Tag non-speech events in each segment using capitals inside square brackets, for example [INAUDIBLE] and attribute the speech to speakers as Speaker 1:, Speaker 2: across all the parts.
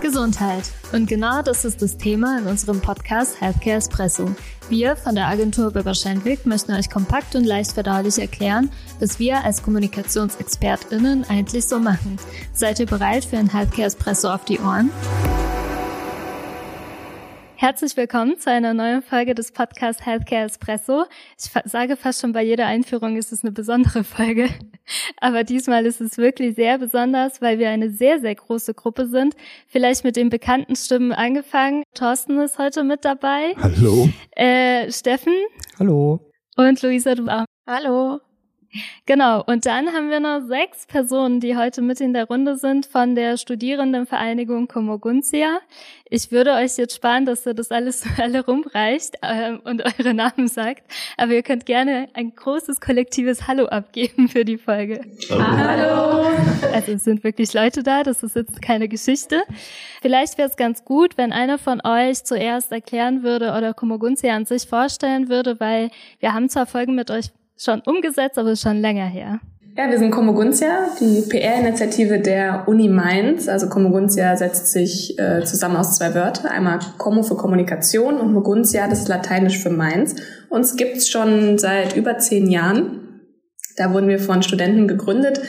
Speaker 1: Gesundheit. Und genau das ist das Thema in unserem Podcast Healthcare Espresso. Wir von der Agentur Bürger Schendwick möchten euch kompakt und leicht verdaulich erklären, was wir als KommunikationsexpertInnen eigentlich so machen. Seid ihr bereit für ein Healthcare Espresso auf die Ohren? Herzlich willkommen zu einer neuen Folge des Podcasts Healthcare Espresso. Ich sage fast schon bei jeder Einführung ist es eine besondere Folge. [LAUGHS] Aber diesmal ist es wirklich sehr besonders, weil wir eine sehr, sehr große Gruppe sind. Vielleicht mit den bekannten Stimmen angefangen. Thorsten ist heute mit dabei.
Speaker 2: Hallo.
Speaker 1: Äh, Steffen.
Speaker 3: Hallo.
Speaker 1: Und Luisa, du auch.
Speaker 4: Hallo.
Speaker 1: Genau, und dann haben wir noch sechs Personen, die heute mit in der Runde sind von der Studierendenvereinigung Komoguntia. Ich würde euch jetzt sparen, dass ihr das alles [LAUGHS] alle rumreicht äh, und eure Namen sagt, aber ihr könnt gerne ein großes kollektives Hallo abgeben für die Folge.
Speaker 4: Hallo.
Speaker 1: Also es sind wirklich Leute da, das ist jetzt keine Geschichte. Vielleicht wäre es ganz gut, wenn einer von euch zuerst erklären würde oder Komoguntia an sich vorstellen würde, weil wir haben zwar Folgen mit euch schon umgesetzt, aber ist schon länger her.
Speaker 4: Ja, wir sind Komoguntia, die PR-Initiative der Uni Mainz. Also Komoguntia setzt sich äh, zusammen aus zwei Wörtern. Einmal Como für Kommunikation und Moguntia, das ist lateinisch für Mainz. Uns gibt's schon seit über zehn Jahren. Da wurden wir von Studenten gegründet,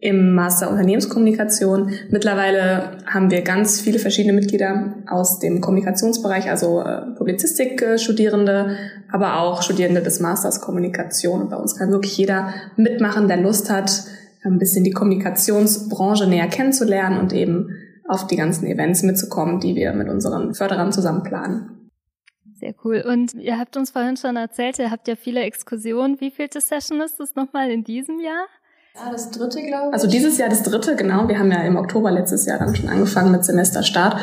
Speaker 4: im Master Unternehmenskommunikation. Mittlerweile haben wir ganz viele verschiedene Mitglieder aus dem Kommunikationsbereich, also äh, Publizistik-Studierende, aber auch Studierende des Masters Kommunikation. Und bei uns kann wirklich jeder mitmachen, der Lust hat, ein bisschen die Kommunikationsbranche näher kennenzulernen und eben auf die ganzen Events mitzukommen, die wir mit unseren Förderern zusammen planen.
Speaker 1: Sehr cool. Und ihr habt uns vorhin schon erzählt, ihr habt ja viele Exkursionen. Wie vielte Session ist das nochmal in diesem Jahr?
Speaker 4: Ja, das dritte, glaube ich. Also dieses Jahr das dritte, genau. Wir haben ja im Oktober letztes Jahr dann schon angefangen mit Semesterstart.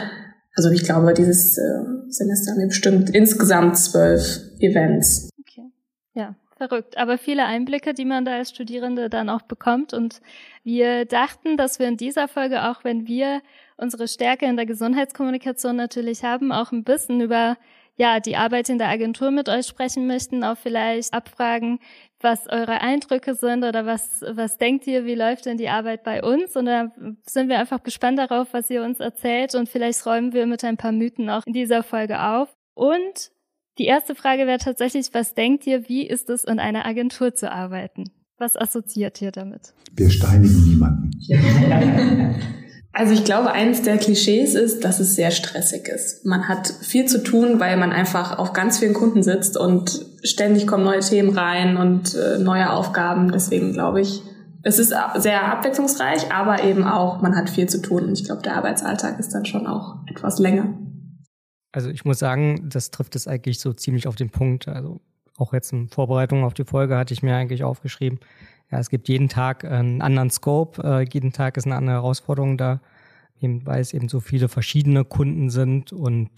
Speaker 4: Also ich glaube, dieses äh, Semester haben wir bestimmt insgesamt zwölf Events.
Speaker 1: Okay. Ja, verrückt. Aber viele Einblicke, die man da als Studierende dann auch bekommt. Und wir dachten, dass wir in dieser Folge, auch wenn wir unsere Stärke in der Gesundheitskommunikation natürlich haben, auch ein bisschen über ja, die Arbeit in der Agentur mit euch sprechen möchten, auch vielleicht abfragen, was eure Eindrücke sind oder was, was denkt ihr, wie läuft denn die Arbeit bei uns? Und da sind wir einfach gespannt darauf, was ihr uns erzählt und vielleicht räumen wir mit ein paar Mythen auch in dieser Folge auf. Und die erste Frage wäre tatsächlich, was denkt ihr, wie ist es, in einer Agentur zu arbeiten? Was assoziiert ihr damit?
Speaker 2: Wir steinigen niemanden. [LAUGHS]
Speaker 4: Also ich glaube, eines der Klischees ist, dass es sehr stressig ist. Man hat viel zu tun, weil man einfach auf ganz vielen Kunden sitzt und ständig kommen neue Themen rein und äh, neue Aufgaben. Deswegen glaube ich, es ist sehr abwechslungsreich, aber eben auch, man hat viel zu tun. Und ich glaube, der Arbeitsalltag ist dann schon auch etwas länger.
Speaker 3: Also ich muss sagen, das trifft es eigentlich so ziemlich auf den Punkt. Also auch jetzt in Vorbereitung auf die Folge hatte ich mir eigentlich aufgeschrieben, ja, es gibt jeden Tag einen anderen Scope, äh, jeden Tag ist eine andere Herausforderung da, eben, weil es eben so viele verschiedene Kunden sind und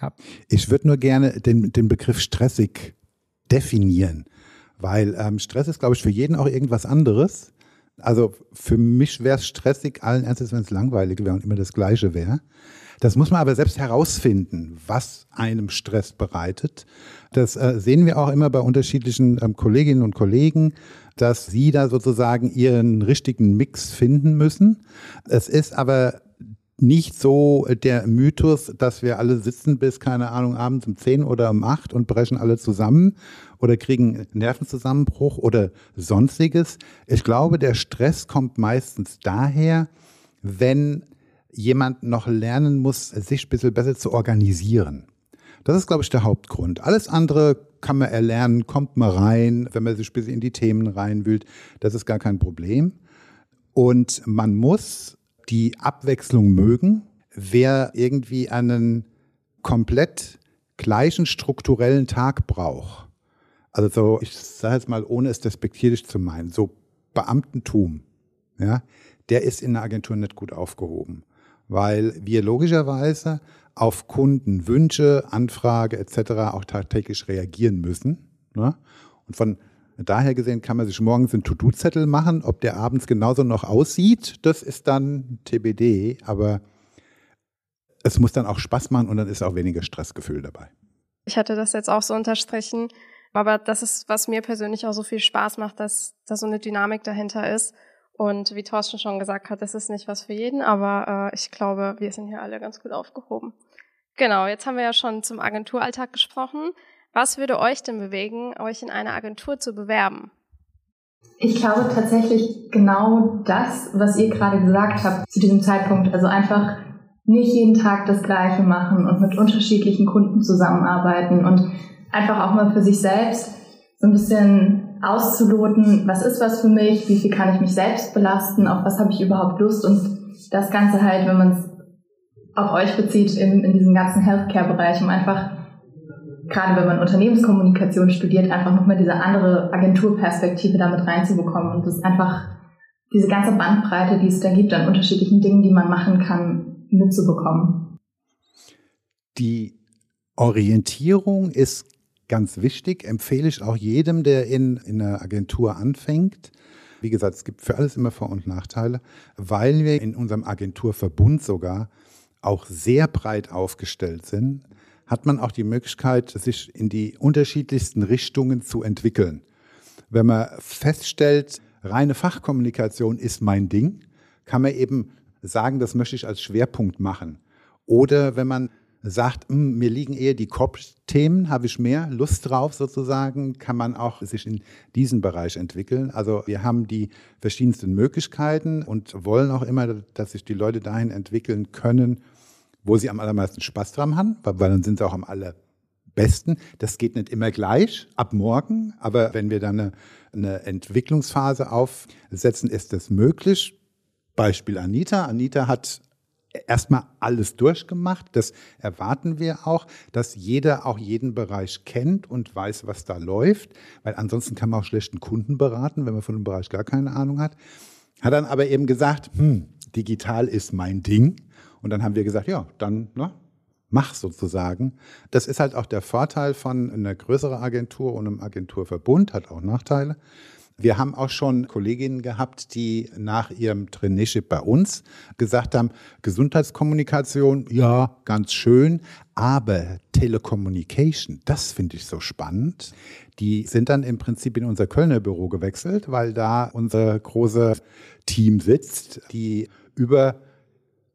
Speaker 3: ja.
Speaker 2: Ich würde nur gerne den, den Begriff stressig definieren, weil ähm, Stress ist, glaube ich, für jeden auch irgendwas anderes. Also für mich wäre es stressig, allen Ernstes, wenn es langweilig wäre und immer das Gleiche wäre. Das muss man aber selbst herausfinden, was einem Stress bereitet. Das äh, sehen wir auch immer bei unterschiedlichen ähm, Kolleginnen und Kollegen, dass sie da sozusagen ihren richtigen Mix finden müssen. Es ist aber nicht so der Mythos, dass wir alle sitzen bis, keine Ahnung, abends um 10 oder um 8 und brechen alle zusammen oder kriegen Nervenzusammenbruch oder sonstiges. Ich glaube, der Stress kommt meistens daher, wenn jemand noch lernen muss, sich ein bisschen besser zu organisieren. Das ist, glaube ich, der Hauptgrund. Alles andere kann man erlernen, kommt man rein, wenn man sich ein bisschen in die Themen reinwühlt. Das ist gar kein Problem. Und man muss die Abwechslung mögen. Wer irgendwie einen komplett gleichen strukturellen Tag braucht, also so, ich sage jetzt mal, ohne es despektierlich zu meinen, so Beamtentum, ja, der ist in der Agentur nicht gut aufgehoben weil wir logischerweise auf Kundenwünsche, Anfrage etc. auch tagtäglich reagieren müssen. Ne? Und von daher gesehen kann man sich morgens einen To-Do-Zettel machen. Ob der abends genauso noch aussieht, das ist dann TBD. Aber es muss dann auch Spaß machen und dann ist auch weniger Stressgefühl dabei.
Speaker 5: Ich hatte das jetzt auch so unterstrichen. Aber das ist, was mir persönlich auch so viel Spaß macht, dass da so eine Dynamik dahinter ist Und wie Thorsten schon gesagt hat, das ist nicht was für jeden, aber äh, ich glaube, wir sind hier alle ganz gut aufgehoben. Genau, jetzt haben wir ja schon zum Agenturalltag gesprochen. Was würde euch denn bewegen, euch in eine Agentur zu bewerben?
Speaker 6: Ich glaube tatsächlich genau das, was ihr gerade gesagt habt zu diesem Zeitpunkt. Also einfach nicht jeden Tag das Gleiche machen und mit unterschiedlichen Kunden zusammenarbeiten und einfach auch mal für sich selbst so ein bisschen auszuloten, was ist was für mich, wie viel kann ich mich selbst belasten, auf was habe ich überhaupt Lust und das Ganze halt, wenn man es auf euch bezieht, in, in diesem ganzen Healthcare-Bereich, um einfach, gerade wenn man Unternehmenskommunikation studiert, einfach nochmal diese andere Agenturperspektive damit reinzubekommen und das einfach diese ganze Bandbreite, die es da gibt an unterschiedlichen Dingen, die man machen kann, mitzubekommen.
Speaker 2: Die Orientierung ist ganz wichtig, empfehle ich auch jedem, der in, in einer Agentur anfängt. Wie gesagt, es gibt für alles immer Vor- und Nachteile, weil wir in unserem Agenturverbund sogar auch sehr breit aufgestellt sind, hat man auch die Möglichkeit, sich in die unterschiedlichsten Richtungen zu entwickeln. Wenn man feststellt, reine Fachkommunikation ist mein Ding, kann man eben sagen, das möchte ich als Schwerpunkt machen. Oder wenn man sagt, hm, mir liegen eher die Kopfthemen, habe ich mehr Lust drauf sozusagen, kann man auch sich in diesen Bereich entwickeln. Also wir haben die verschiedensten Möglichkeiten und wollen auch immer, dass sich die Leute dahin entwickeln können, wo sie am allermeisten Spaß dran haben, weil dann sind sie auch am allerbesten. Das geht nicht immer gleich, ab morgen, aber wenn wir dann eine, eine Entwicklungsphase aufsetzen, ist das möglich. Beispiel Anita. Anita hat erstmal alles durchgemacht. Das erwarten wir auch, dass jeder auch jeden Bereich kennt und weiß, was da läuft, weil ansonsten kann man auch schlechten Kunden beraten, wenn man von dem Bereich gar keine Ahnung hat. Hat dann aber eben gesagt, hm, digital ist mein Ding. Und dann haben wir gesagt, ja, dann ne, mach sozusagen. Das ist halt auch der Vorteil von einer größeren Agentur und einem Agenturverbund, hat auch Nachteile. Wir haben auch schon Kolleginnen gehabt, die nach ihrem Traineeship bei uns gesagt haben, Gesundheitskommunikation, ja, ganz schön, aber Telecommunication, das finde ich so spannend. Die sind dann im Prinzip in unser Kölner Büro gewechselt, weil da unser großes Team sitzt, die über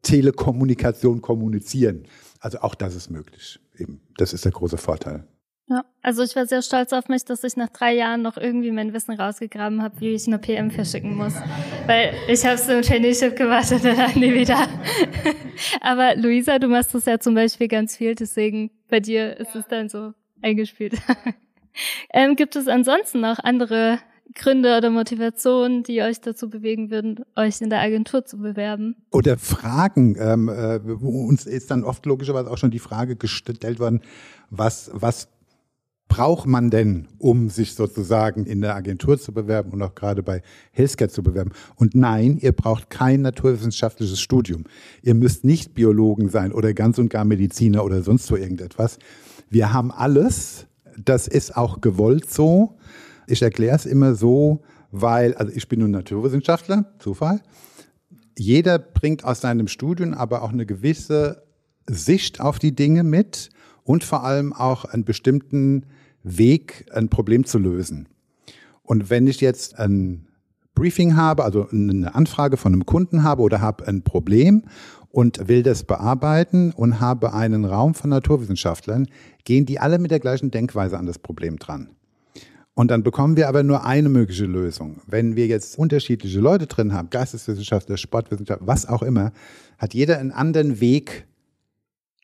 Speaker 2: Telekommunikation kommunizieren. Also auch das ist möglich. Eben, das ist der große Vorteil.
Speaker 1: Ja, also ich war sehr stolz auf mich, dass ich nach drei Jahren noch irgendwie mein Wissen rausgegraben habe, wie ich eine PM verschicken muss. Weil ich habe es im Traineeship gemacht und dann nie wieder. [LAUGHS] Aber Luisa, du machst das ja zum Beispiel ganz viel, deswegen bei dir ist es dann so eingespielt. [LAUGHS] ähm, gibt es ansonsten noch andere Gründe oder Motivationen, die euch dazu bewegen würden, euch in der Agentur zu bewerben?
Speaker 2: Oder Fragen. Ähm, äh, uns ist dann oft logischerweise auch schon die Frage gestellt worden, was, was braucht man denn, um sich sozusagen in der Agentur zu bewerben und auch gerade bei Healthcare zu bewerben? Und nein, ihr braucht kein naturwissenschaftliches Studium. Ihr müsst nicht Biologen sein oder ganz und gar Mediziner oder sonst so irgendetwas. Wir haben alles. Das ist auch gewollt so. Ich erkläre es immer so, weil, also ich bin nun Naturwissenschaftler, Zufall. Jeder bringt aus seinem Studium aber auch eine gewisse Sicht auf die Dinge mit und vor allem auch einen bestimmten Weg, ein Problem zu lösen. Und wenn ich jetzt ein Briefing habe, also eine Anfrage von einem Kunden habe oder habe ein Problem und will das bearbeiten und habe einen Raum von Naturwissenschaftlern, gehen die alle mit der gleichen Denkweise an das Problem dran. Und dann bekommen wir aber nur eine mögliche Lösung. Wenn wir jetzt unterschiedliche Leute drin haben, Geisteswissenschaftler, Sportwissenschaftler, was auch immer, hat jeder einen anderen Weg,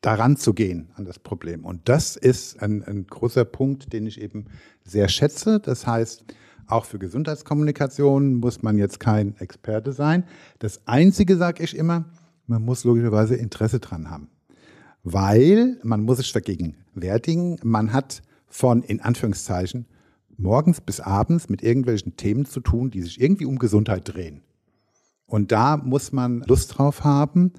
Speaker 2: daran zu gehen an das Problem. Und das ist ein, ein großer Punkt, den ich eben sehr schätze. Das heißt, auch für Gesundheitskommunikation muss man jetzt kein Experte sein. Das Einzige, sage ich immer, man muss logischerweise Interesse dran haben. Weil man muss sich vergegenwärtigen, man hat von, in Anführungszeichen, morgens bis abends mit irgendwelchen Themen zu tun, die sich irgendwie um Gesundheit drehen. Und da muss man Lust drauf haben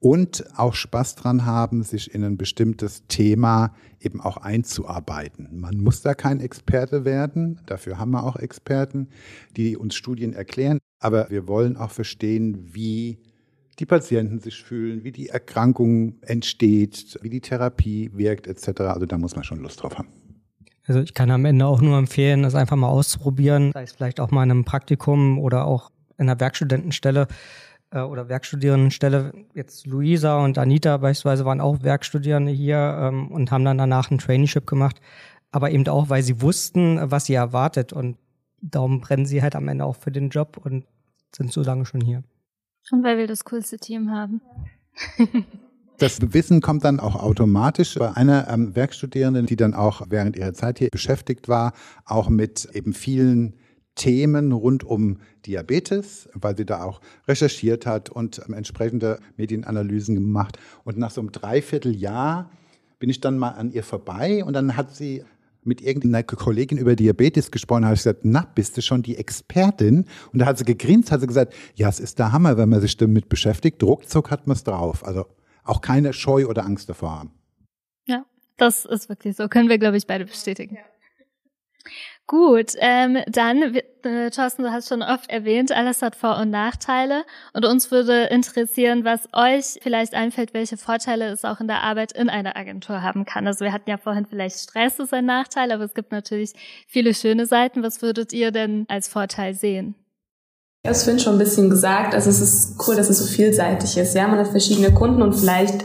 Speaker 2: und auch Spaß dran haben, sich in ein bestimmtes Thema eben auch einzuarbeiten. Man muss da kein Experte werden, dafür haben wir auch Experten, die uns Studien erklären, aber wir wollen auch verstehen, wie die Patienten sich fühlen, wie die Erkrankung entsteht, wie die Therapie wirkt etc. Also da muss man schon Lust drauf haben.
Speaker 3: Also ich kann am Ende auch nur empfehlen, das einfach mal auszuprobieren, sei es vielleicht auch mal in einem Praktikum oder auch in der Werkstudentenstelle äh, oder Werkstudierendenstelle. Jetzt Luisa und Anita beispielsweise waren auch Werkstudierende hier ähm, und haben dann danach ein Traineeship gemacht. Aber eben auch, weil sie wussten, was sie erwartet. Und darum brennen sie halt am Ende auch für den Job und sind so lange schon hier.
Speaker 1: Und weil wir das coolste Team haben. [LAUGHS]
Speaker 2: Das Wissen kommt dann auch automatisch bei einer ähm, Werkstudierenden, die dann auch während ihrer Zeit hier beschäftigt war, auch mit eben vielen Themen rund um Diabetes, weil sie da auch recherchiert hat und ähm, entsprechende Medienanalysen gemacht. Und nach so einem Dreivierteljahr bin ich dann mal an ihr vorbei und dann hat sie mit irgendeiner Kollegin über Diabetes gesprochen, habe ich gesagt, na, bist du schon die Expertin? Und da hat sie gegrinst, hat sie gesagt, ja, es ist der Hammer, wenn man sich damit beschäftigt, ruckzuck hat man es drauf. Also auch keine Scheu oder Angst davor haben.
Speaker 1: Ja, das ist wirklich so. Können wir, glaube ich, beide bestätigen. Ja. Gut, ähm, dann, äh, Thorsten, du hast schon oft erwähnt, alles hat Vor- und Nachteile. Und uns würde interessieren, was euch vielleicht einfällt, welche Vorteile es auch in der Arbeit in einer Agentur haben kann. Also wir hatten ja vorhin vielleicht Stress ist ein Nachteil, aber es gibt natürlich viele schöne Seiten. Was würdet ihr denn als Vorteil sehen?
Speaker 4: Ja, das finde schon ein bisschen gesagt. Also es ist cool, dass es so vielseitig ist. Ja, man hat verschiedene Kunden und vielleicht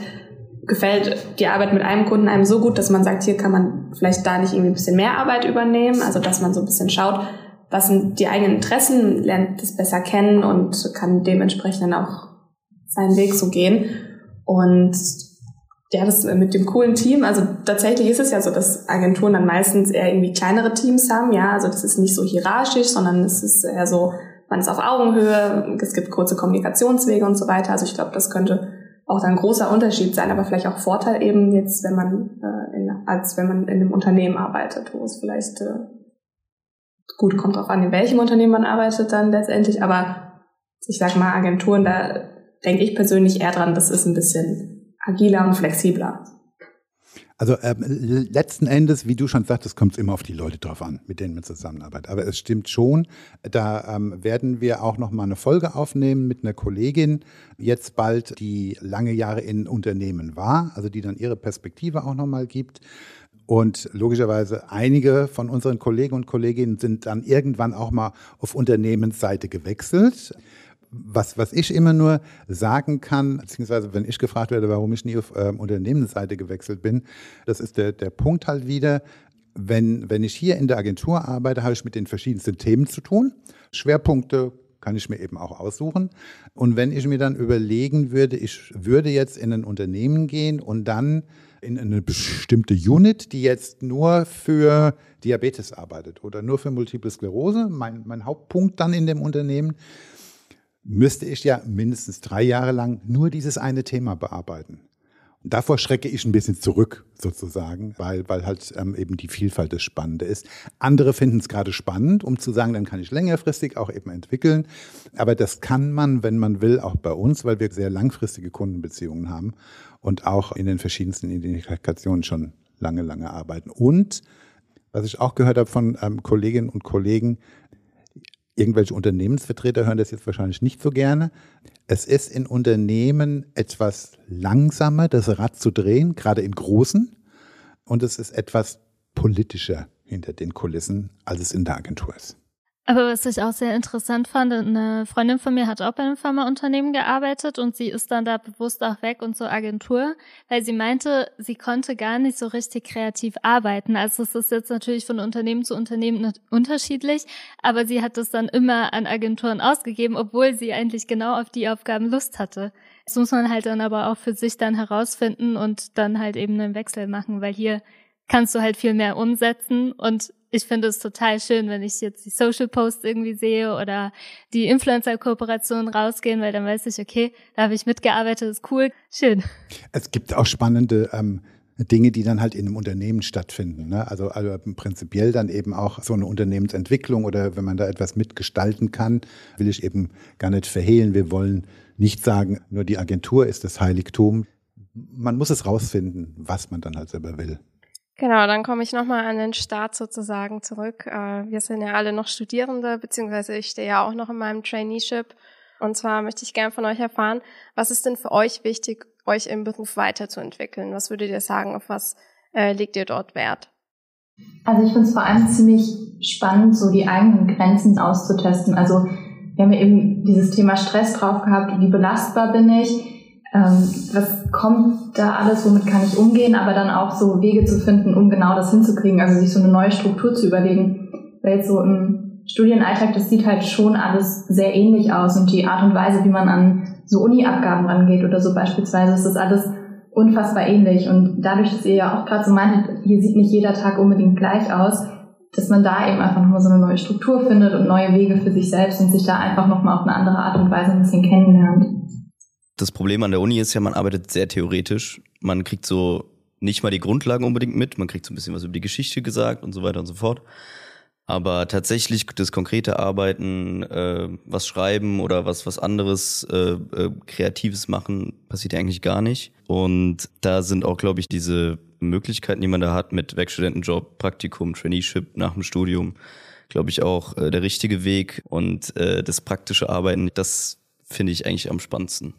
Speaker 4: gefällt die Arbeit mit einem Kunden einem so gut, dass man sagt, hier kann man vielleicht da nicht irgendwie ein bisschen mehr Arbeit übernehmen. Also dass man so ein bisschen schaut, was sind die eigenen Interessen, lernt das besser kennen und kann dementsprechend dann auch seinen Weg so gehen. Und ja, das mit dem coolen Team, also tatsächlich ist es ja so, dass Agenturen dann meistens eher irgendwie kleinere Teams haben, ja, also das ist nicht so hierarchisch, sondern es ist eher so, man ist auf Augenhöhe, es gibt kurze Kommunikationswege und so weiter. Also ich glaube, das könnte auch dann ein großer Unterschied sein, aber vielleicht auch Vorteil eben jetzt, wenn man äh, in, als wenn man in einem Unternehmen arbeitet, wo es vielleicht äh, gut kommt drauf an, in welchem Unternehmen man arbeitet dann letztendlich, aber ich sag mal Agenturen, da denke ich persönlich eher dran, das ist ein bisschen agiler und flexibler.
Speaker 2: Also ähm, letzten Endes, wie du schon sagtest, kommt es immer auf die Leute drauf an, mit denen man zusammenarbeitet. Aber es stimmt schon, da ähm, werden wir auch noch mal eine Folge aufnehmen mit einer Kollegin, jetzt bald, die lange Jahre in Unternehmen war, also die dann ihre Perspektive auch noch mal gibt. Und logischerweise einige von unseren Kollegen und Kolleginnen sind dann irgendwann auch mal auf Unternehmensseite gewechselt was, was ich immer nur sagen kann, beziehungsweise wenn ich gefragt werde, warum ich nie auf ähm, Unternehmensseite gewechselt bin, das ist der, der Punkt halt wieder, wenn, wenn ich hier in der Agentur arbeite, habe ich mit den verschiedensten Themen zu tun. Schwerpunkte kann ich mir eben auch aussuchen. Und wenn ich mir dann überlegen würde, ich würde jetzt in ein Unternehmen gehen und dann in eine bestimmte Unit, die jetzt nur für Diabetes arbeitet oder nur für Multiple Sklerose, mein, mein Hauptpunkt dann in dem Unternehmen, müsste ich ja mindestens drei Jahre lang nur dieses eine Thema bearbeiten. Und davor schrecke ich ein bisschen zurück, sozusagen, weil, weil halt ähm, eben die Vielfalt das Spannende ist. Andere finden es gerade spannend, um zu sagen, dann kann ich längerfristig auch eben entwickeln. Aber das kann man, wenn man will, auch bei uns, weil wir sehr langfristige Kundenbeziehungen haben und auch in den verschiedensten Identifikationen schon lange, lange arbeiten. Und was ich auch gehört habe von ähm, Kolleginnen und Kollegen, irgendwelche Unternehmensvertreter hören das jetzt wahrscheinlich nicht so gerne. Es ist in Unternehmen etwas langsamer, das Rad zu drehen, gerade in großen. Und es ist etwas politischer hinter den Kulissen, als es in der Agentur ist.
Speaker 1: Aber was ich auch sehr interessant fand, eine Freundin von mir hat auch bei einem Pharmaunternehmen gearbeitet und sie ist dann da bewusst auch weg und zur Agentur, weil sie meinte, sie konnte gar nicht so richtig kreativ arbeiten. Also es ist jetzt natürlich von Unternehmen zu Unternehmen unterschiedlich, aber sie hat das dann immer an Agenturen ausgegeben, obwohl sie eigentlich genau auf die Aufgaben Lust hatte. Das muss man halt dann aber auch für sich dann herausfinden und dann halt eben einen Wechsel machen, weil hier kannst du halt viel mehr umsetzen und ich finde es total schön, wenn ich jetzt die Social Posts irgendwie sehe oder die Influencer-Kooperationen rausgehen, weil dann weiß ich, okay, da habe ich mitgearbeitet, ist cool, schön.
Speaker 2: Es gibt auch spannende ähm, Dinge, die dann halt in einem Unternehmen stattfinden. Ne? Also, also prinzipiell dann eben auch so eine Unternehmensentwicklung oder wenn man da etwas mitgestalten kann, will ich eben gar nicht verhehlen. Wir wollen nicht sagen, nur die Agentur ist das Heiligtum. Man muss es rausfinden, was man dann halt selber will.
Speaker 5: Genau, dann komme ich nochmal an den Start sozusagen zurück. Äh, wir sind ja alle noch Studierende, beziehungsweise ich stehe ja auch noch in meinem Traineeship. Und zwar möchte ich gern von euch erfahren, was ist denn für euch wichtig, euch im Beruf weiterzuentwickeln? Was würdet ihr sagen, auf was äh, legt ihr dort Wert?
Speaker 6: Also ich finde es vor allem ziemlich spannend, so die eigenen Grenzen auszutesten. Also wir haben ja eben dieses Thema Stress drauf gehabt, wie belastbar bin ich, ähm, was kommt da alles, womit kann ich umgehen, aber dann auch so Wege zu finden, um genau das hinzukriegen, also sich so eine neue Struktur zu überlegen. Weil jetzt so im Studienalltag, das sieht halt schon alles sehr ähnlich aus und die Art und Weise, wie man an so Uni-Abgaben rangeht oder so beispielsweise, ist das alles unfassbar ähnlich. Und dadurch, dass ihr ja auch gerade so meintet, hier sieht nicht jeder Tag unbedingt gleich aus, dass man da eben einfach nochmal so eine neue Struktur findet und neue Wege für sich selbst und sich da einfach nochmal auf eine andere Art und Weise ein bisschen kennenlernt.
Speaker 7: Das Problem an der Uni ist ja, man arbeitet sehr theoretisch. Man kriegt so nicht mal die Grundlagen unbedingt mit, man kriegt so ein bisschen was über die Geschichte gesagt und so weiter und so fort. Aber tatsächlich das konkrete Arbeiten, äh, was schreiben oder was was anderes äh, äh, Kreatives machen, passiert ja eigentlich gar nicht. Und da sind auch, glaube ich, diese Möglichkeiten, die man da hat mit Werkstudentenjob, Praktikum, Traineeship nach dem Studium, glaube ich auch äh, der richtige Weg. Und äh, das praktische Arbeiten, das finde ich eigentlich am spannendsten.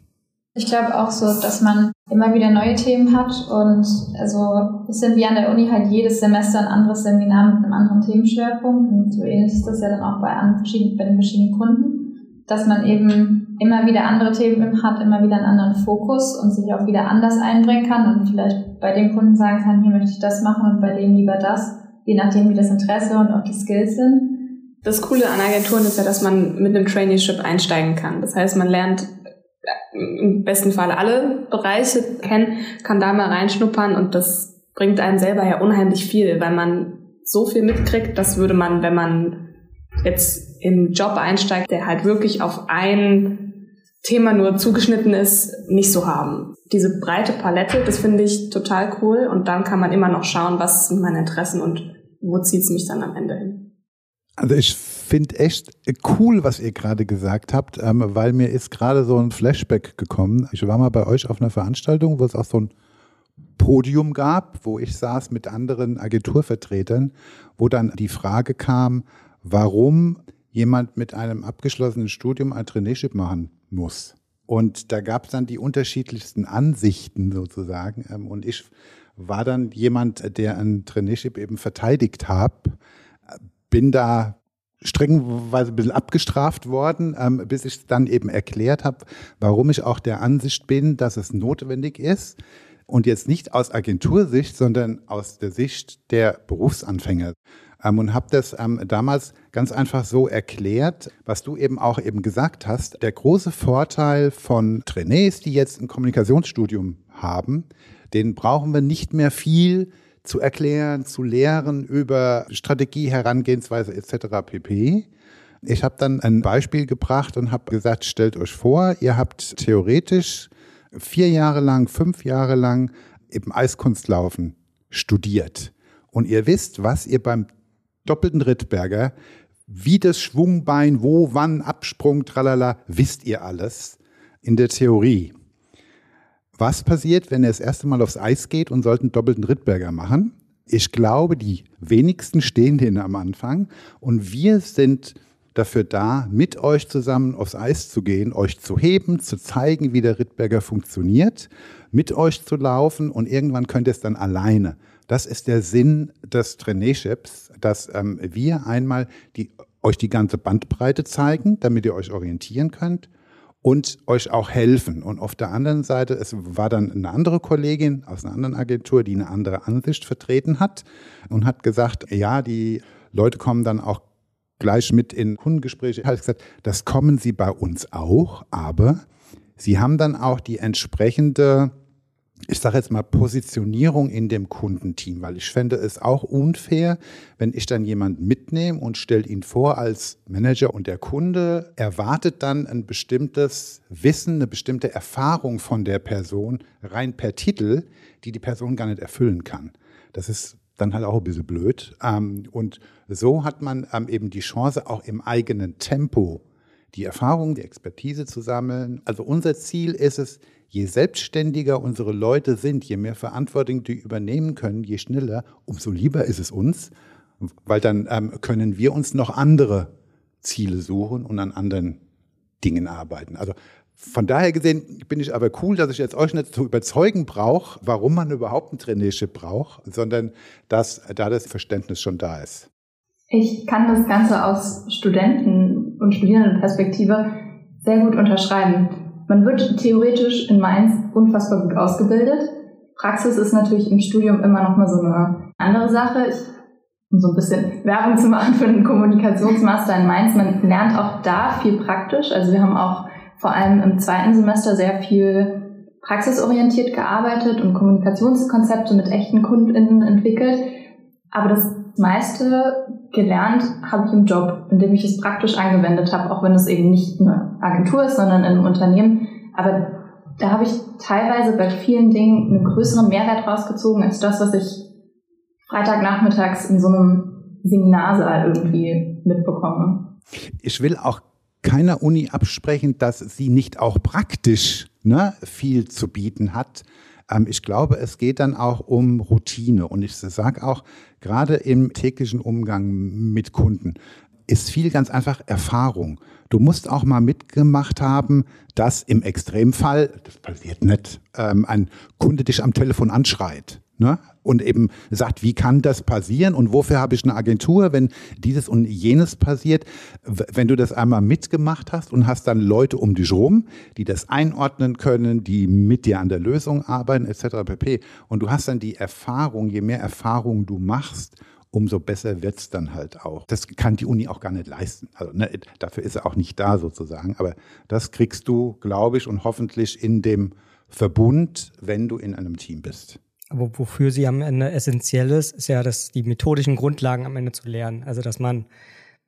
Speaker 8: Ich glaube auch so, dass man immer wieder neue Themen hat und also es sind wie an der Uni halt jedes Semester ein anderes Seminar mit einem anderen Themenschwerpunkt und so ähnlich ist das ja dann auch bei, bei den verschiedenen Kunden, dass man eben immer wieder andere Themen hat, immer wieder einen anderen Fokus und sich auch wieder anders einbringen kann und vielleicht bei dem Kunden sagen kann, hier möchte ich das machen und bei dem lieber das, je nachdem wie das Interesse und auch die Skills sind.
Speaker 4: Das Coole an Agenturen ist ja, dass man mit einem Traineeship einsteigen kann. Das heißt, man lernt im besten Fall alle Bereiche kennen, kann da mal reinschnuppern und das bringt einem selber ja unheimlich viel, weil man so viel mitkriegt, das würde man, wenn man jetzt im Job einsteigt, der halt wirklich auf ein Thema nur zugeschnitten ist, nicht so haben. Diese breite Palette, das finde ich total cool und dann kann man immer noch schauen, was sind meine Interessen und wo zieht es mich dann am Ende hin.
Speaker 2: Also ich finde echt cool, was ihr gerade gesagt habt, ähm, weil mir ist gerade so ein Flashback gekommen. Ich war mal bei euch auf einer Veranstaltung, wo es auch so ein Podium gab, wo ich saß mit anderen Agenturvertretern, wo dann die Frage kam, warum jemand mit einem abgeschlossenen Studium ein Traineeship machen muss. Und da gab es dann die unterschiedlichsten Ansichten sozusagen. Ähm, und ich war dann jemand, der ein Traineeship eben verteidigt hat, bin da strengweise ein bisschen abgestraft worden, ähm, bis ich dann eben erklärt habe, warum ich auch der Ansicht bin, dass es notwendig ist. Und jetzt nicht aus Agentursicht, sondern aus der Sicht der Berufsanfänger. Ähm, und habe das ähm, damals ganz einfach so erklärt, was du eben auch eben gesagt hast. Der große Vorteil von Trainees, die jetzt ein Kommunikationsstudium haben, den brauchen wir nicht mehr viel zu erklären, zu lehren über Strategie, Herangehensweise etc. pp. Ich habe dann ein Beispiel gebracht und habe gesagt, stellt euch vor, ihr habt theoretisch vier Jahre lang, fünf Jahre lang eben Eiskunstlaufen studiert. Und ihr wisst, was ihr beim doppelten Rittberger, wie das Schwungbein, wo, wann, Absprung, tralala, wisst ihr alles in der Theorie. Was passiert, wenn er das erste Mal aufs Eis geht und sollte einen doppelten Rittberger machen? Ich glaube, die wenigsten stehen den am Anfang und wir sind dafür da, mit euch zusammen aufs Eis zu gehen, euch zu heben, zu zeigen, wie der Rittberger funktioniert, mit euch zu laufen und irgendwann könnt ihr es dann alleine. Das ist der Sinn des Traineeships, dass ähm, wir einmal die, euch die ganze Bandbreite zeigen, damit ihr euch orientieren könnt und euch auch helfen. Und auf der anderen Seite, es war dann eine andere Kollegin aus einer anderen Agentur, die eine andere Ansicht vertreten hat und hat gesagt, ja, die Leute kommen dann auch gleich mit in Kundengespräche. Ich habe gesagt, das kommen sie bei uns auch, aber sie haben dann auch die entsprechende ich sage jetzt mal Positionierung in dem Kundenteam, weil ich fände es auch unfair, wenn ich dann jemanden mitnehme und stelle ihn vor als Manager und der Kunde erwartet dann ein bestimmtes Wissen, eine bestimmte Erfahrung von der Person rein per Titel, die die Person gar nicht erfüllen kann. Das ist dann halt auch ein bisschen blöd. Ähm, und so hat man ähm, eben die Chance, auch im eigenen Tempo die Erfahrung, die Expertise zu sammeln. Also unser Ziel ist es, je selbstständiger unsere Leute sind, je mehr Verantwortung die übernehmen können, je schneller, umso lieber ist es uns, weil dann ähm, können wir uns noch andere Ziele suchen und an anderen Dingen arbeiten. Also von daher gesehen bin ich aber cool, dass ich jetzt euch nicht zu überzeugen brauche, warum man überhaupt ein Traineeship braucht, sondern dass da das Verständnis schon da ist.
Speaker 6: Ich kann das Ganze aus Studenten- und Studierendenperspektive sehr gut unterschreiben. Man wird theoretisch in Mainz unfassbar gut ausgebildet. Praxis ist natürlich im Studium immer noch mal so eine andere Sache. Ich, um so ein bisschen Werbung zu machen für den Kommunikationsmaster in Mainz, man lernt auch da viel praktisch. Also wir haben auch vor allem im zweiten Semester sehr viel praxisorientiert gearbeitet und Kommunikationskonzepte mit echten KundInnen entwickelt. Aber das meiste gelernt habe ich im Job, in dem ich es praktisch angewendet habe, auch wenn es eben nicht eine Agentur ist, sondern in einem Unternehmen. Aber da habe ich teilweise bei vielen Dingen einen größeren Mehrwert rausgezogen als das, was ich Freitagnachmittags in so einem Seminarsaal irgendwie mitbekomme.
Speaker 2: Ich will auch keiner Uni absprechen, dass sie nicht auch praktisch ne, viel zu bieten hat. Ähm, ich glaube, es geht dann auch um Routine. Und ich sage auch, gerade im täglichen Umgang mit Kunden ist viel ganz einfach Erfahrung. Du musst auch mal mitgemacht haben, dass im Extremfall, das passiert nicht, ähm, ein Kunde dich am Telefon anschreit. Ne? Und eben sagt, wie kann das passieren und wofür habe ich eine Agentur, wenn dieses und jenes passiert. Wenn du das einmal mitgemacht hast und hast dann Leute um dich rum, die das einordnen können, die mit dir an der Lösung arbeiten, etc. pp. Und du hast dann die Erfahrung, je mehr Erfahrung du machst, umso besser wird es dann halt auch. Das kann die Uni auch gar nicht leisten. Also ne, dafür ist er auch nicht da sozusagen. Aber das kriegst du, glaube ich, und hoffentlich in dem Verbund, wenn du in einem Team bist.
Speaker 3: Aber wofür sie am Ende essentiell ist, ist ja, dass die methodischen Grundlagen am Ende zu lernen. Also, dass man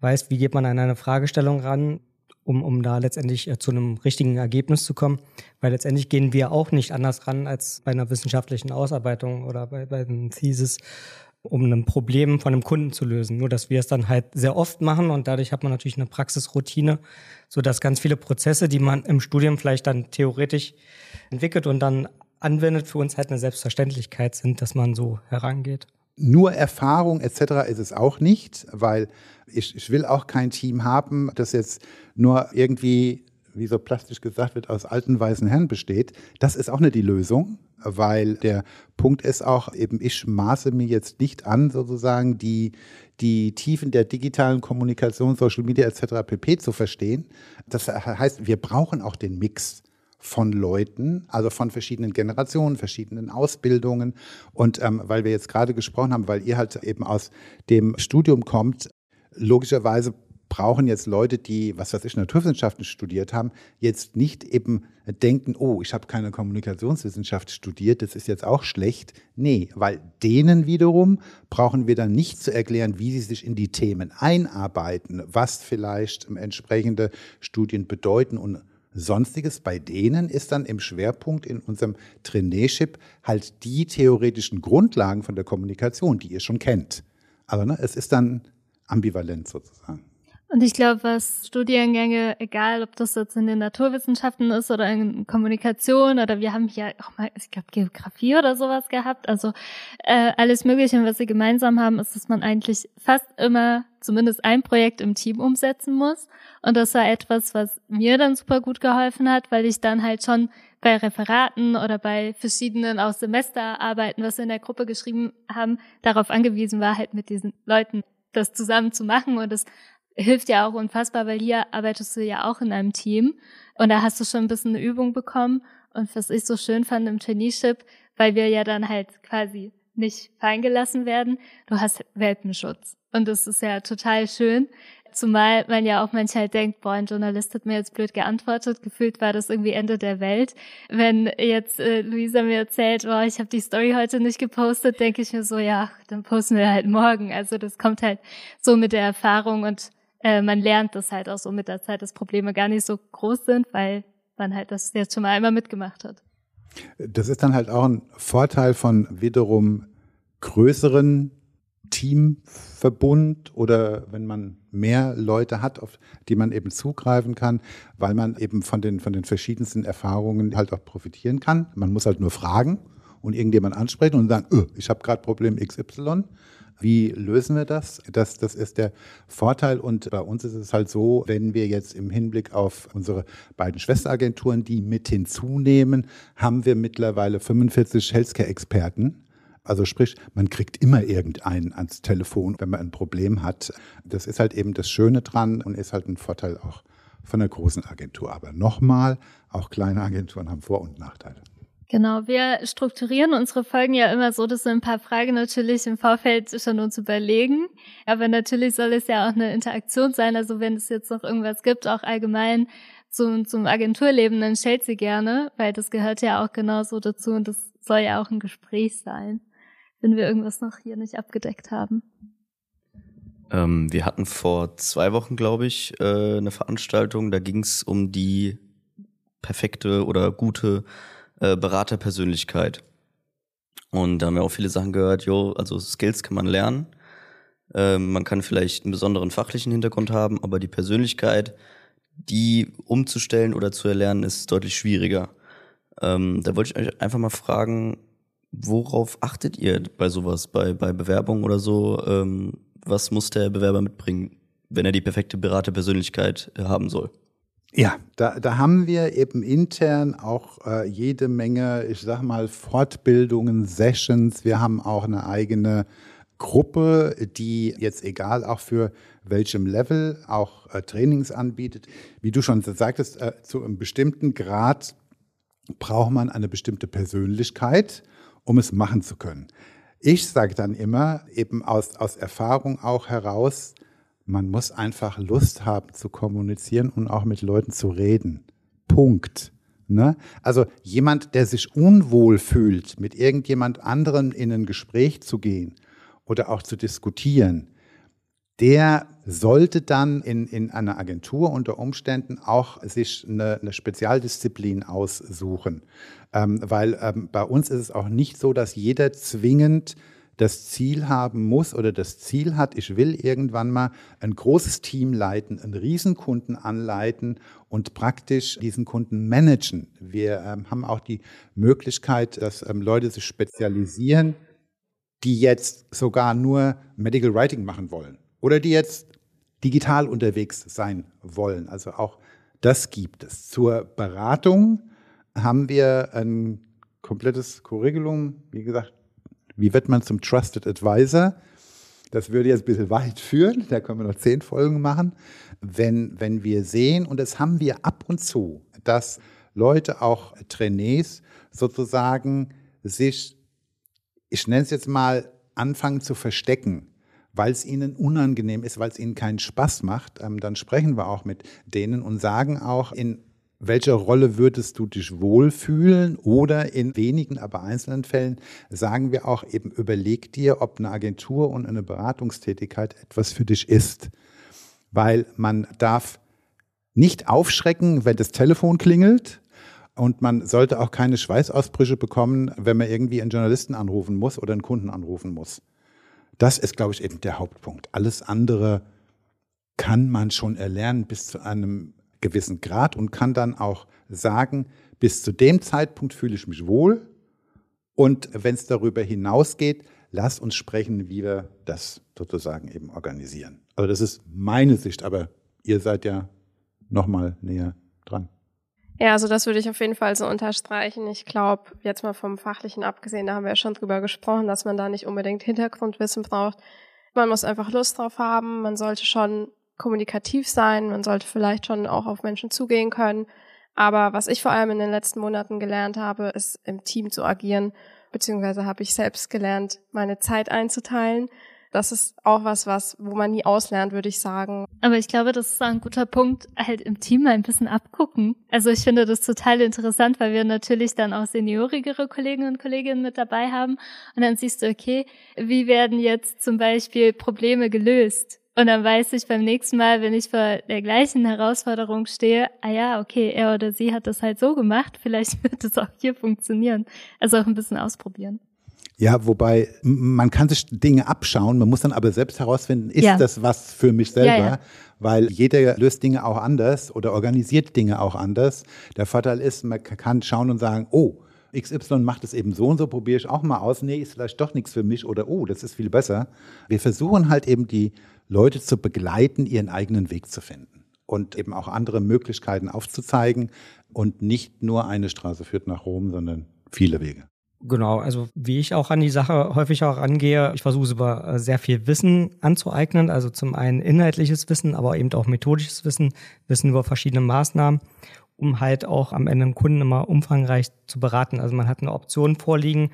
Speaker 3: weiß, wie geht man an eine Fragestellung ran, um, um da letztendlich äh, zu einem richtigen Ergebnis zu kommen. Weil letztendlich gehen wir auch nicht anders ran als bei einer wissenschaftlichen Ausarbeitung oder bei, bei einem Thesis, um ein Problem von einem Kunden zu lösen. Nur, dass wir es dann halt sehr oft machen und dadurch hat man natürlich eine Praxisroutine, so dass ganz viele Prozesse, die man im Studium vielleicht dann theoretisch entwickelt und dann anwendet, für uns halt eine Selbstverständlichkeit sind, dass man so herangeht.
Speaker 2: Nur Erfahrung etc. ist es auch nicht, weil ich, ich will auch kein Team haben, das jetzt nur irgendwie, wie so plastisch gesagt wird, aus alten weißen Herren besteht. Das ist auch nicht die Lösung, weil der Punkt ist auch eben, ich maße mir jetzt nicht an, sozusagen die, die Tiefen der digitalen Kommunikation, Social Media etc. pp. zu verstehen. Das heißt, wir brauchen auch den Mix von Leuten, also von verschiedenen Generationen, verschiedenen Ausbildungen. Und ähm, weil wir jetzt gerade gesprochen haben, weil ihr halt eben aus dem Studium kommt, logischerweise brauchen jetzt Leute, die, was weiß ich, Naturwissenschaften studiert haben, jetzt nicht eben denken, oh, ich habe keine Kommunikationswissenschaft studiert, das ist jetzt auch schlecht. Nee, weil denen wiederum brauchen wir dann nicht zu erklären, wie sie sich in die Themen einarbeiten, was vielleicht entsprechende Studien bedeuten und Sonstiges. Bei denen ist dann im Schwerpunkt in unserem Traineeship halt die theoretischen Grundlagen von der Kommunikation, die ihr schon kennt. Aber ne, es ist dann ambivalent sozusagen.
Speaker 1: Und ich glaube, was Studiengänge, egal ob das jetzt in den Naturwissenschaften ist oder in Kommunikation oder wir haben hier auch mal, ich glaube, Geografie oder sowas gehabt, also äh, alles Mögliche, was sie gemeinsam haben, ist, dass man eigentlich fast immer zumindest ein Projekt im Team umsetzen muss. Und das war etwas, was mir dann super gut geholfen hat, weil ich dann halt schon bei Referaten oder bei verschiedenen aus Semesterarbeiten, was wir in der Gruppe geschrieben haben, darauf angewiesen war, halt mit diesen Leuten das zusammen zu machen und das hilft ja auch unfassbar, weil hier arbeitest du ja auch in einem Team. Und da hast du schon ein bisschen eine Übung bekommen. Und was ich so schön fand im Traineeship, weil wir ja dann halt quasi nicht fallen gelassen werden, du hast Welpenschutz. Und das ist ja total schön, Zumal man ja auch manchmal halt denkt, boah, ein Journalist hat mir jetzt blöd geantwortet, gefühlt war das irgendwie Ende der Welt. Wenn jetzt äh, Luisa mir erzählt, boah, ich habe die Story heute nicht gepostet, denke ich mir so, ja, dann posten wir halt morgen. Also das kommt halt so mit der Erfahrung und äh, man lernt das halt auch so mit der Zeit, dass Probleme gar nicht so groß sind, weil man halt das jetzt schon mal einmal mitgemacht hat.
Speaker 2: Das ist dann halt auch ein Vorteil von wiederum größeren Teamverbund oder wenn man mehr Leute hat, auf die man eben zugreifen kann, weil man eben von den, von den verschiedensten Erfahrungen halt auch profitieren kann. Man muss halt nur fragen und irgendjemand ansprechen und sagen, öh, ich habe gerade Problem XY. Wie lösen wir das? das? Das ist der Vorteil. Und bei uns ist es halt so, wenn wir jetzt im Hinblick auf unsere beiden Schwesteragenturen, die mit hinzunehmen, haben wir mittlerweile 45 Healthcare-Experten Also sprich, man kriegt immer irgendeinen ans Telefon, wenn man ein Problem hat. Das ist halt eben das Schöne dran und ist halt ein Vorteil auch von einer großen Agentur. Aber nochmal, auch kleine Agenturen haben Vor- und Nachteile.
Speaker 1: Genau, wir strukturieren unsere Folgen ja immer so, dass wir ein paar Fragen natürlich im Vorfeld schon uns überlegen. Aber natürlich soll es ja auch eine Interaktion sein. Also wenn es jetzt noch irgendwas gibt, auch allgemein zum, zum Agenturleben, dann stellt sie gerne, weil das gehört ja auch genauso dazu und das soll ja auch ein Gespräch sein, wenn wir irgendwas noch hier nicht abgedeckt haben.
Speaker 7: Ähm, wir hatten vor zwei Wochen, glaube ich, äh, eine Veranstaltung, da ging es um die perfekte oder gute äh, Beraterpersönlichkeit. Und da haben wir auch viele Sachen gehört, jo, also Skills kann man lernen. Ähm, man kann vielleicht einen besonderen fachlichen Hintergrund haben, aber die Persönlichkeit, die umzustellen oder zu erlernen, ist deutlich schwieriger. Ähm, da wollte ich euch einfach mal fragen, worauf achtet ihr bei sowas, bei, bei Bewerbungen oder so? Ähm, was muss der Bewerber mitbringen, wenn er die perfekte Beraterpersönlichkeit haben soll?
Speaker 2: Ja, da, da haben wir eben intern auch äh, jede Menge, ich sag mal, Fortbildungen, Sessions. Wir haben auch eine eigene Gruppe, die jetzt egal auch für welchem Level auch äh, Trainings anbietet. Wie du schon sagtest, äh, zu einem bestimmten Grad braucht man eine bestimmte Persönlichkeit, um es machen zu können. Ich sage dann immer, eben aus, aus Erfahrung auch heraus, man muss einfach Lust haben zu kommunizieren und auch mit Leuten zu reden. Punkt. Ne? Also jemand, der sich unwohl fühlt, mit irgendjemand anderem in ein Gespräch zu gehen oder auch zu diskutieren, der sollte dann in, in einer Agentur unter Umständen auch sich eine, eine Spezialdisziplin aussuchen. Ähm, weil ähm, bei uns ist es auch nicht so, dass jeder zwingend das Ziel haben muss oder das Ziel hat, ich will irgendwann mal ein großes Team leiten, einen Riesenkunden anleiten und praktisch diesen Kunden managen. Wir ähm, haben auch die Möglichkeit, dass ähm, Leute sich spezialisieren, die jetzt sogar nur Medical Writing machen wollen oder die jetzt digital unterwegs sein wollen. Also auch das gibt es. Zur Beratung haben wir ein komplettes Curriculum, wie gesagt, wie wird man zum Trusted Advisor? Das würde jetzt ein bisschen weit führen, da können wir noch zehn Folgen machen. Wenn, wenn wir sehen, und das haben wir ab und zu, dass Leute, auch Trainees, sozusagen sich, ich nenne es jetzt mal, anfangen zu verstecken, weil es ihnen unangenehm ist, weil es ihnen keinen Spaß macht, ähm, dann sprechen wir auch mit denen und sagen auch in welcher Rolle würdest du dich wohlfühlen? Oder in wenigen, aber einzelnen Fällen sagen wir auch eben, überleg dir, ob eine Agentur und eine Beratungstätigkeit etwas für dich ist. Weil man darf nicht aufschrecken, wenn das Telefon klingelt. Und man sollte auch keine Schweißausbrüche bekommen, wenn man irgendwie einen Journalisten anrufen muss oder einen Kunden anrufen muss. Das ist, glaube ich, eben der Hauptpunkt. Alles andere kann man schon erlernen bis zu einem gewissen Grad und kann dann auch sagen, bis zu dem Zeitpunkt fühle ich mich wohl. Und wenn es darüber hinausgeht, lass uns sprechen, wie wir das sozusagen eben organisieren. Also das ist meine Sicht, aber ihr seid ja noch mal näher dran.
Speaker 5: Ja, also das würde ich auf jeden Fall so unterstreichen. Ich glaube, jetzt mal vom Fachlichen abgesehen, da haben wir ja schon drüber gesprochen, dass man da nicht unbedingt Hintergrundwissen braucht. Man muss einfach Lust drauf haben. Man sollte schon kommunikativ sein, man sollte vielleicht schon auch auf Menschen zugehen können. Aber was ich vor allem in den letzten Monaten gelernt habe, ist im Team zu agieren, beziehungsweise habe ich selbst gelernt, meine Zeit einzuteilen. Das ist auch was, was, wo man nie auslernt, würde ich sagen.
Speaker 1: Aber ich glaube, das ist ein guter Punkt, halt im Team mal ein bisschen abgucken. Also ich finde das total interessant, weil wir natürlich dann auch seniorigere Kollegen und Kolleginnen mit dabei haben. Und dann siehst du, okay, wie werden jetzt zum Beispiel Probleme gelöst? Und dann weiß ich beim nächsten Mal, wenn ich vor der gleichen Herausforderung stehe, ah ja, okay, er oder sie hat das halt so gemacht, vielleicht [LAUGHS] wird es auch hier funktionieren. Also auch ein bisschen ausprobieren.
Speaker 2: Ja, wobei man kann sich Dinge abschauen, man muss dann aber selbst herausfinden, ist ja. das was für mich selber? Ja, ja. Weil jeder löst Dinge auch anders oder organisiert Dinge auch anders. Der Vorteil ist, man kann schauen und sagen, oh, XY macht es eben so und so, probiere ich auch mal aus. Nee, ist vielleicht doch nichts für mich oder oh, das ist viel besser. Wir versuchen halt eben die Leute zu begleiten, ihren eigenen Weg zu finden und eben auch andere Möglichkeiten aufzuzeigen und nicht nur eine Straße führt nach Rom, sondern viele Wege.
Speaker 3: Genau, also wie ich auch an die Sache häufig auch angehe, ich versuche über äh, sehr viel Wissen anzueignen, also zum einen inhaltliches Wissen, aber eben auch methodisches Wissen, Wissen über verschiedene Maßnahmen, um halt auch am Ende dem Kunden immer umfangreich zu beraten. Also man hat eine Option vorliegen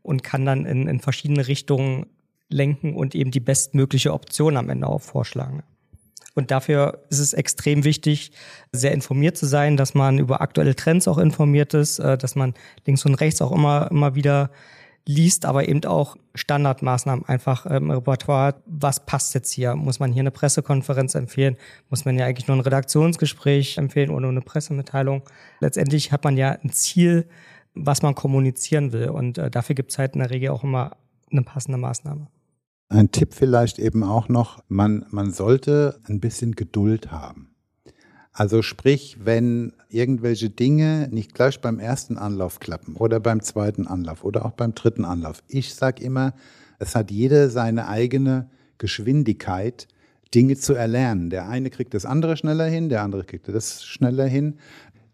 Speaker 3: und kann dann in, in verschiedene Richtungen lenken und eben die bestmögliche Option am Ende auch vorschlagen. Und dafür ist es extrem wichtig, sehr informiert zu sein, dass man über aktuelle Trends auch informiert ist, äh, dass man links und rechts auch immer, immer wieder liest, aber eben auch Standardmaßnahmen einfach im Repertoire. Was passt jetzt hier? Muss man hier eine Pressekonferenz empfehlen? Muss man ja eigentlich nur ein Redaktionsgespräch empfehlen oder eine Pressemitteilung? Letztendlich hat man ja ein Ziel, was man kommunizieren will. Und äh, dafür gibt es halt in der Regel auch immer eine passende Maßnahme.
Speaker 2: Ein Tipp vielleicht eben auch noch, man, man sollte ein bisschen Geduld haben. Also sprich, wenn irgendwelche Dinge nicht gleich beim ersten Anlauf klappen oder beim zweiten Anlauf oder auch beim dritten Anlauf. Ich sage immer, es hat jeder seine eigene Geschwindigkeit, Dinge zu erlernen. Der eine kriegt das andere schneller hin, der andere kriegt das schneller hin.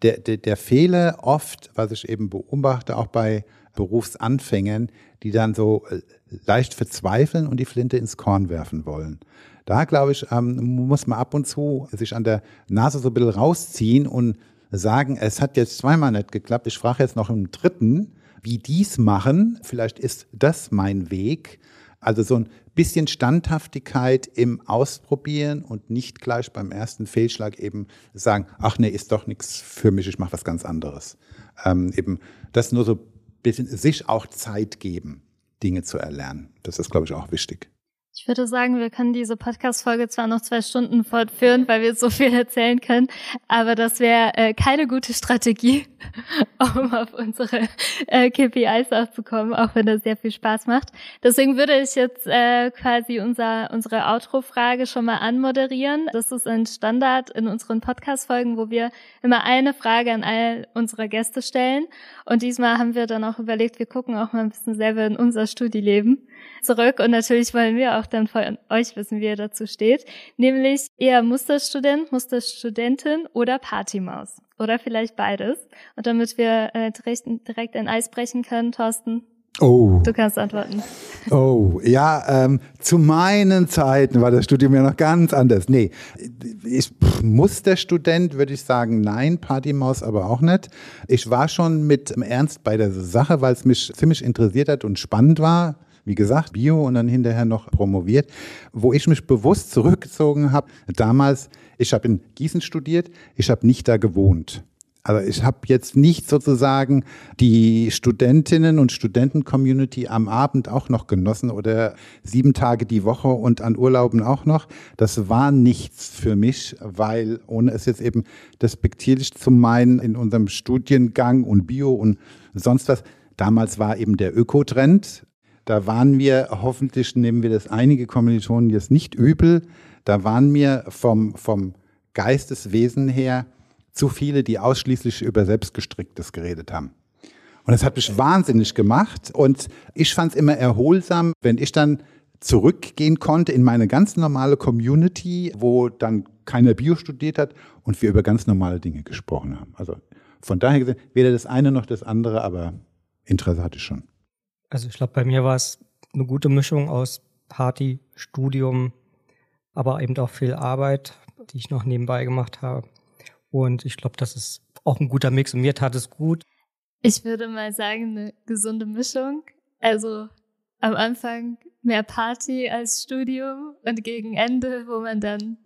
Speaker 2: Der, der, der Fehler oft, was ich eben beobachte, auch bei Berufsanfängern, die dann so äh, leicht verzweifeln und die Flinte ins Korn werfen wollen. Da, glaube ich, ähm, muss man ab und zu sich an der Nase so ein bisschen rausziehen und sagen, es hat jetzt zweimal nicht geklappt, ich frage jetzt noch im dritten, wie dies machen. Vielleicht ist das mein Weg. Also so ein bisschen Standhaftigkeit im Ausprobieren und nicht gleich beim ersten Fehlschlag eben sagen, ach nee, ist doch nichts für mich, ich mache was ganz anderes. Ähm, eben das nur so bisschen sich auch Zeit geben. Dinge zu erlernen. Das ist, glaube ich, auch wichtig.
Speaker 1: Ich würde sagen, wir können diese Podcast-Folge zwar noch zwei Stunden fortführen, weil wir so viel erzählen können, aber das wäre äh, keine gute Strategie, [LAUGHS] um auf unsere äh, KPIs aufzukommen, auch wenn das sehr viel Spaß macht. Deswegen würde ich jetzt äh, quasi unser, unsere Outro-Frage schon mal anmoderieren. Das ist ein Standard in unseren Podcast-Folgen, wo wir immer eine Frage an all unsere Gäste stellen. Und diesmal haben wir dann auch überlegt, wir gucken auch mal ein bisschen selber in unser Studieleben zurück. Und natürlich wollen wir auch dann von euch wissen, wie ihr dazu steht. Nämlich eher Musterstudent, Musterstudentin oder Partymaus. Oder vielleicht beides. Und damit wir äh, direkt, direkt ein Eis brechen können, Thorsten,
Speaker 2: Oh.
Speaker 1: Du kannst antworten. [LAUGHS]
Speaker 2: Oh, ja, ähm, zu meinen Zeiten war das Studium ja noch ganz anders. Nee, ich muss der Student, würde ich sagen, nein, Partymaus aber auch nicht. Ich war schon mit Ernst bei der Sache, weil es mich ziemlich interessiert hat und spannend war wie gesagt, Bio und dann hinterher noch promoviert, wo ich mich bewusst zurückgezogen habe. Damals, ich habe in Gießen studiert, ich habe nicht da gewohnt. Also ich habe jetzt nicht sozusagen die Studentinnen und Studenten-Community am Abend auch noch genossen oder sieben Tage die Woche und an Urlauben auch noch. Das war nichts für mich, weil ohne es jetzt eben despektierlich zu meinen in unserem Studiengang und Bio und sonst was, damals war eben der Ökotrend da waren wir, hoffentlich nehmen wir das einige Kommilitonen jetzt nicht übel, da waren wir vom, vom Geisteswesen her zu viele, die ausschließlich über Selbstgestricktes geredet haben. Und das hat mich wahnsinnig gemacht. Und ich fand es immer erholsam, wenn ich dann zurückgehen konnte in meine ganz normale Community, wo dann keiner Bio studiert hat und wir über ganz normale Dinge gesprochen haben. Also von daher gesehen, weder das eine noch das andere, aber Interesse hatte ich schon.
Speaker 3: Also ich glaube, bei mir war es eine gute Mischung aus Party, Studium, aber eben auch viel Arbeit, die ich noch nebenbei gemacht habe. Und ich glaube, das ist auch ein guter Mix und mir tat es gut.
Speaker 1: Ich würde mal sagen, eine gesunde Mischung. Also am Anfang mehr Party als Studium und gegen Ende, wo man dann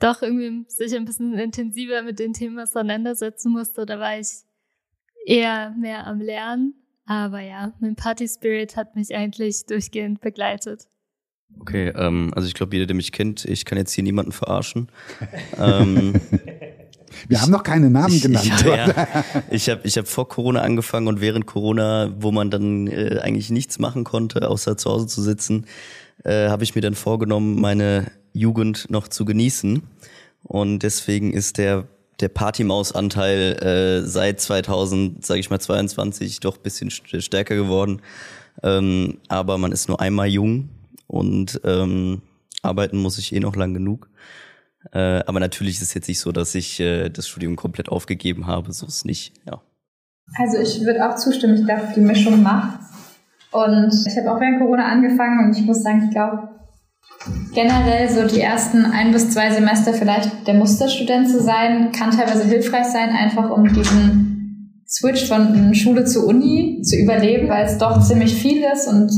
Speaker 1: doch irgendwie sich ein bisschen intensiver mit den Themen auseinandersetzen musste, da war ich eher mehr am Lernen aber ja, mein Party Spirit hat mich eigentlich durchgehend begleitet.
Speaker 7: Okay, ähm, also ich glaube, jeder, der mich kennt, ich kann jetzt hier niemanden verarschen. ähm, [LAUGHS]
Speaker 2: wir haben noch keine Namen [LAUGHS] genannt.
Speaker 7: Ich, ja, ja. ich habe ich hab vor Corona angefangen und während Corona, wo man dann äh, eigentlich nichts machen konnte, außer zu Hause zu sitzen, äh, habe ich mir dann vorgenommen, meine Jugend noch zu genießen. Und deswegen ist der der Partymaus-Anteil äh, seit 2000, sage ich mal 22, doch bisschen stärker geworden. Ähm, aber man ist nur einmal jung und ähm, arbeiten muss ich eh noch lang genug. Äh, aber natürlich ist es jetzt nicht so, dass ich äh, das Studium komplett aufgegeben habe. So ist es nicht. Ja.
Speaker 8: Also ich würde auch zustimmen. Ich glaube, die Mischung macht. Und ich habe auch während Corona angefangen und ich muss sagen, ich glaube, generell so die ersten ein bis zwei Semester vielleicht der Musterstudent zu sein, kann teilweise hilfreich sein, einfach um diesen Switch von Schule zu Uni zu überleben, weil es doch ziemlich viel ist. Und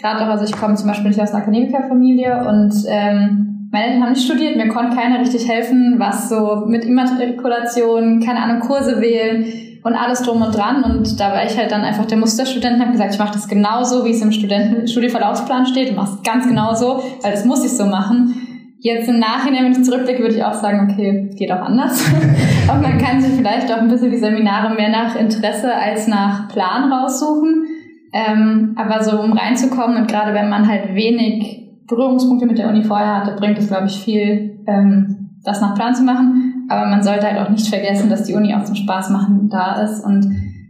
Speaker 8: gerade auch, also ich komme zum Beispiel nicht aus einer Akademikerfamilie und ähm, meine Eltern haben nicht studiert, mir konnte keiner richtig helfen, was so mit Immatrikulation, keine Ahnung, Kurse wählen und alles drum und dran. Und da war ich halt dann einfach der Musterstudent und habe gesagt, ich mache das genauso, wie es im Studenten Studienverlaufsplan steht und mache es ganz genauso, weil das muss ich so machen. Jetzt im Nachhinein, wenn ich zurückblicke, würde ich auch sagen, okay, geht auch anders. [LAUGHS] und man kann sich vielleicht auch ein bisschen die Seminare mehr nach Interesse als nach Plan raussuchen. Ähm, aber so um reinzukommen und gerade wenn man halt wenig Berührungspunkte mit der Uni vorher hatte, bringt es, glaube ich, viel, ähm, das nach Plan zu machen. Aber man sollte halt auch nicht vergessen, dass die Uni auch zum Spaß machen da ist und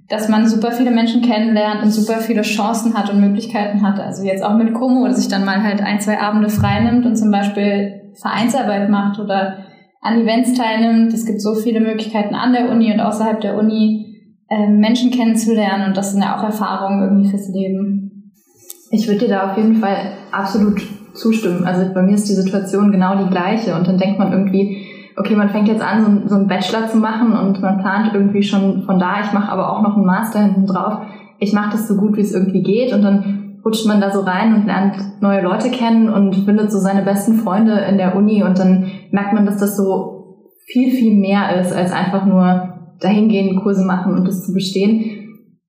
Speaker 8: dass man super viele Menschen kennenlernt und super viele Chancen hat und Möglichkeiten hat. Also jetzt auch mit Como oder sich dann mal halt ein, zwei Abende frei nimmt und zum Beispiel Vereinsarbeit macht oder an Events teilnimmt. Es gibt so viele Möglichkeiten an der Uni und außerhalb der Uni, äh, Menschen kennenzulernen und das sind ja auch Erfahrungen irgendwie fürs Leben.
Speaker 6: Ich würde dir da auf jeden Fall absolut zustimmen. Also bei mir ist die Situation genau die gleiche und dann denkt man irgendwie, okay, man fängt jetzt an, so, so einen Bachelor zu machen und man plant irgendwie schon von da, ich mache aber auch noch einen Master hinten drauf. Ich mache das so gut, wie es irgendwie geht und dann rutscht man da so rein und lernt neue Leute kennen und findet so seine besten Freunde in der Uni und dann merkt man, dass das so viel, viel mehr ist als einfach nur dahingehend Kurse machen und das zu bestehen.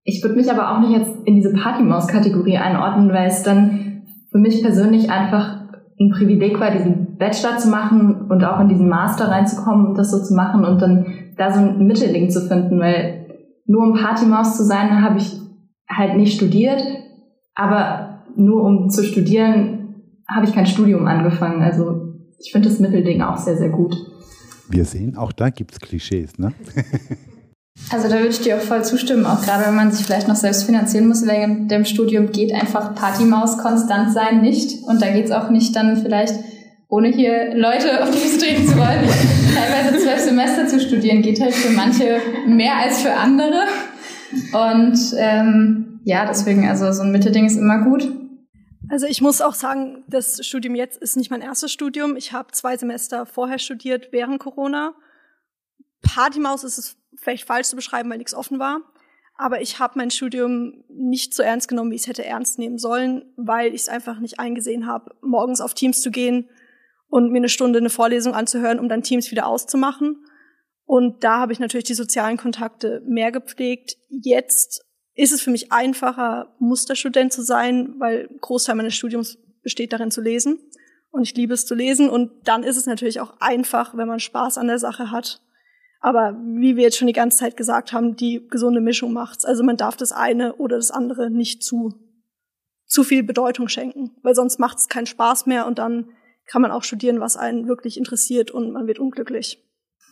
Speaker 6: Ich würde mich aber auch nicht jetzt in diese Partymaus-Kategorie einordnen, weil es dann für mich persönlich einfach ein Privileg war, diesen Bachelor zu machen und auch in diesen Master reinzukommen und das so zu machen und dann da so ein Mittelding zu finden, weil nur um Partymaus zu sein, habe ich halt nicht studiert, aber nur um zu studieren, habe ich kein Studium angefangen. Also ich finde das Mittelding auch sehr, sehr gut.
Speaker 2: Wir sehen, auch da gibt es Klischees, ne? [LAUGHS]
Speaker 8: Also da würde ich dir auch voll zustimmen, auch gerade wenn man sich vielleicht noch selbst finanzieren muss während dem Studium, geht einfach Partymaus konstant sein nicht. Und da geht es auch nicht dann vielleicht, ohne hier Leute auf die Füße treten zu wollen, [LAUGHS] teilweise zwölf Semester zu studieren, geht halt für manche mehr als für andere. Und ähm, ja, deswegen, also so ein Mittelding ist immer gut.
Speaker 9: Also ich muss auch sagen, das Studium jetzt ist nicht mein erstes Studium. Ich habe zwei Semester vorher studiert während Corona. Partymaus ist es vielleicht falsch zu beschreiben, weil nichts offen war. Aber ich habe mein Studium nicht so ernst genommen, wie ich es hätte ernst nehmen sollen, weil ich es einfach nicht eingesehen habe, morgens auf Teams zu gehen und mir eine Stunde eine Vorlesung anzuhören, um dann Teams wieder auszumachen. Und da habe ich natürlich die sozialen Kontakte mehr gepflegt. Jetzt ist es für mich einfacher, Musterstudent zu sein, weil Großteil meines Studiums besteht darin zu lesen. Und ich liebe es zu lesen. Und dann ist es natürlich auch einfach, wenn man Spaß an der Sache hat. Aber wie wir jetzt schon die ganze Zeit gesagt haben, die gesunde Mischung macht's. Also man darf das eine oder das andere nicht zu, zu viel Bedeutung schenken, weil sonst macht es keinen Spaß mehr und dann kann man auch studieren, was einen wirklich interessiert und man wird unglücklich.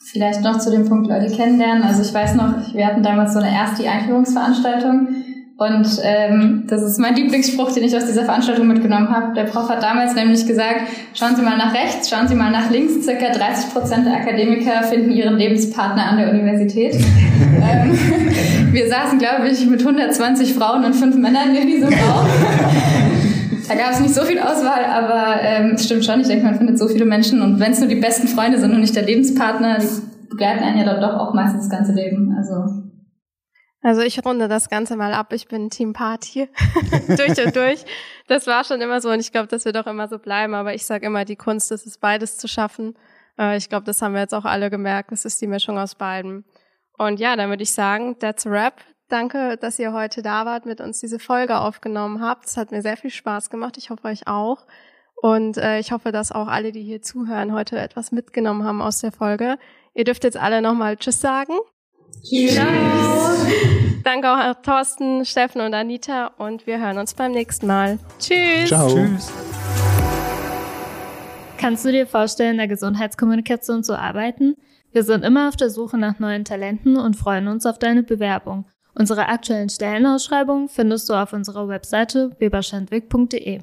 Speaker 8: Vielleicht noch zu dem Punkt Leute kennenlernen. Also ich weiß noch, wir hatten damals so eine erste Einführungsveranstaltung und ähm, das ist mein Lieblingsspruch, den ich aus dieser Veranstaltung mitgenommen habe. Der Prof hat damals nämlich gesagt, schauen Sie mal nach rechts, schauen Sie mal nach links. Circa 30 Prozent der Akademiker finden ihren Lebenspartner an der Universität. [LAUGHS] ähm, [LAUGHS] wir saßen, glaube ich, mit 120 Frauen und fünf Männern in diesem Raum. [LAUGHS] Da gab es nicht so viel Auswahl, aber ähm, es stimmt schon. Ich denke, man findet so viele Menschen und wenn es nur die besten Freunde sind und nicht der Lebenspartner, die begleiten einen ja dann doch auch meistens das ganze Leben. Also
Speaker 5: also ich runde das Ganze mal ab. Ich bin Team Party [LAUGHS] durch und durch. Das war schon immer so und ich glaube, das wird auch immer so bleiben. Aber ich sage immer, die Kunst ist es, beides zu schaffen. Äh, ich glaube, das haben wir jetzt auch alle gemerkt. Es ist die Mischung aus beiden. Und ja, dann würde ich sagen, that's a wrap. Danke, dass ihr heute da wart, mit uns diese Folge aufgenommen habt. Es hat mir sehr viel Spaß gemacht. Ich hoffe euch auch. Und äh, ich hoffe, dass auch alle, die hier zuhören, heute etwas mitgenommen haben aus der Folge. Ihr dürft jetzt alle nochmal Tschüss sagen.
Speaker 8: Tschüss. Ciao.
Speaker 5: Danke auch Thorsten, Steffen und Anita und wir hören uns beim nächsten Mal. Tschüss.
Speaker 2: Ciao.
Speaker 3: Tschüss.
Speaker 1: Kannst du dir vorstellen, in der Gesundheitskommunikation zu arbeiten? Wir sind immer auf der Suche nach neuen Talenten und freuen uns auf deine Bewerbung. Unsere aktuellen Stellenausschreibungen findest du auf unserer Webseite weberschandwick.de.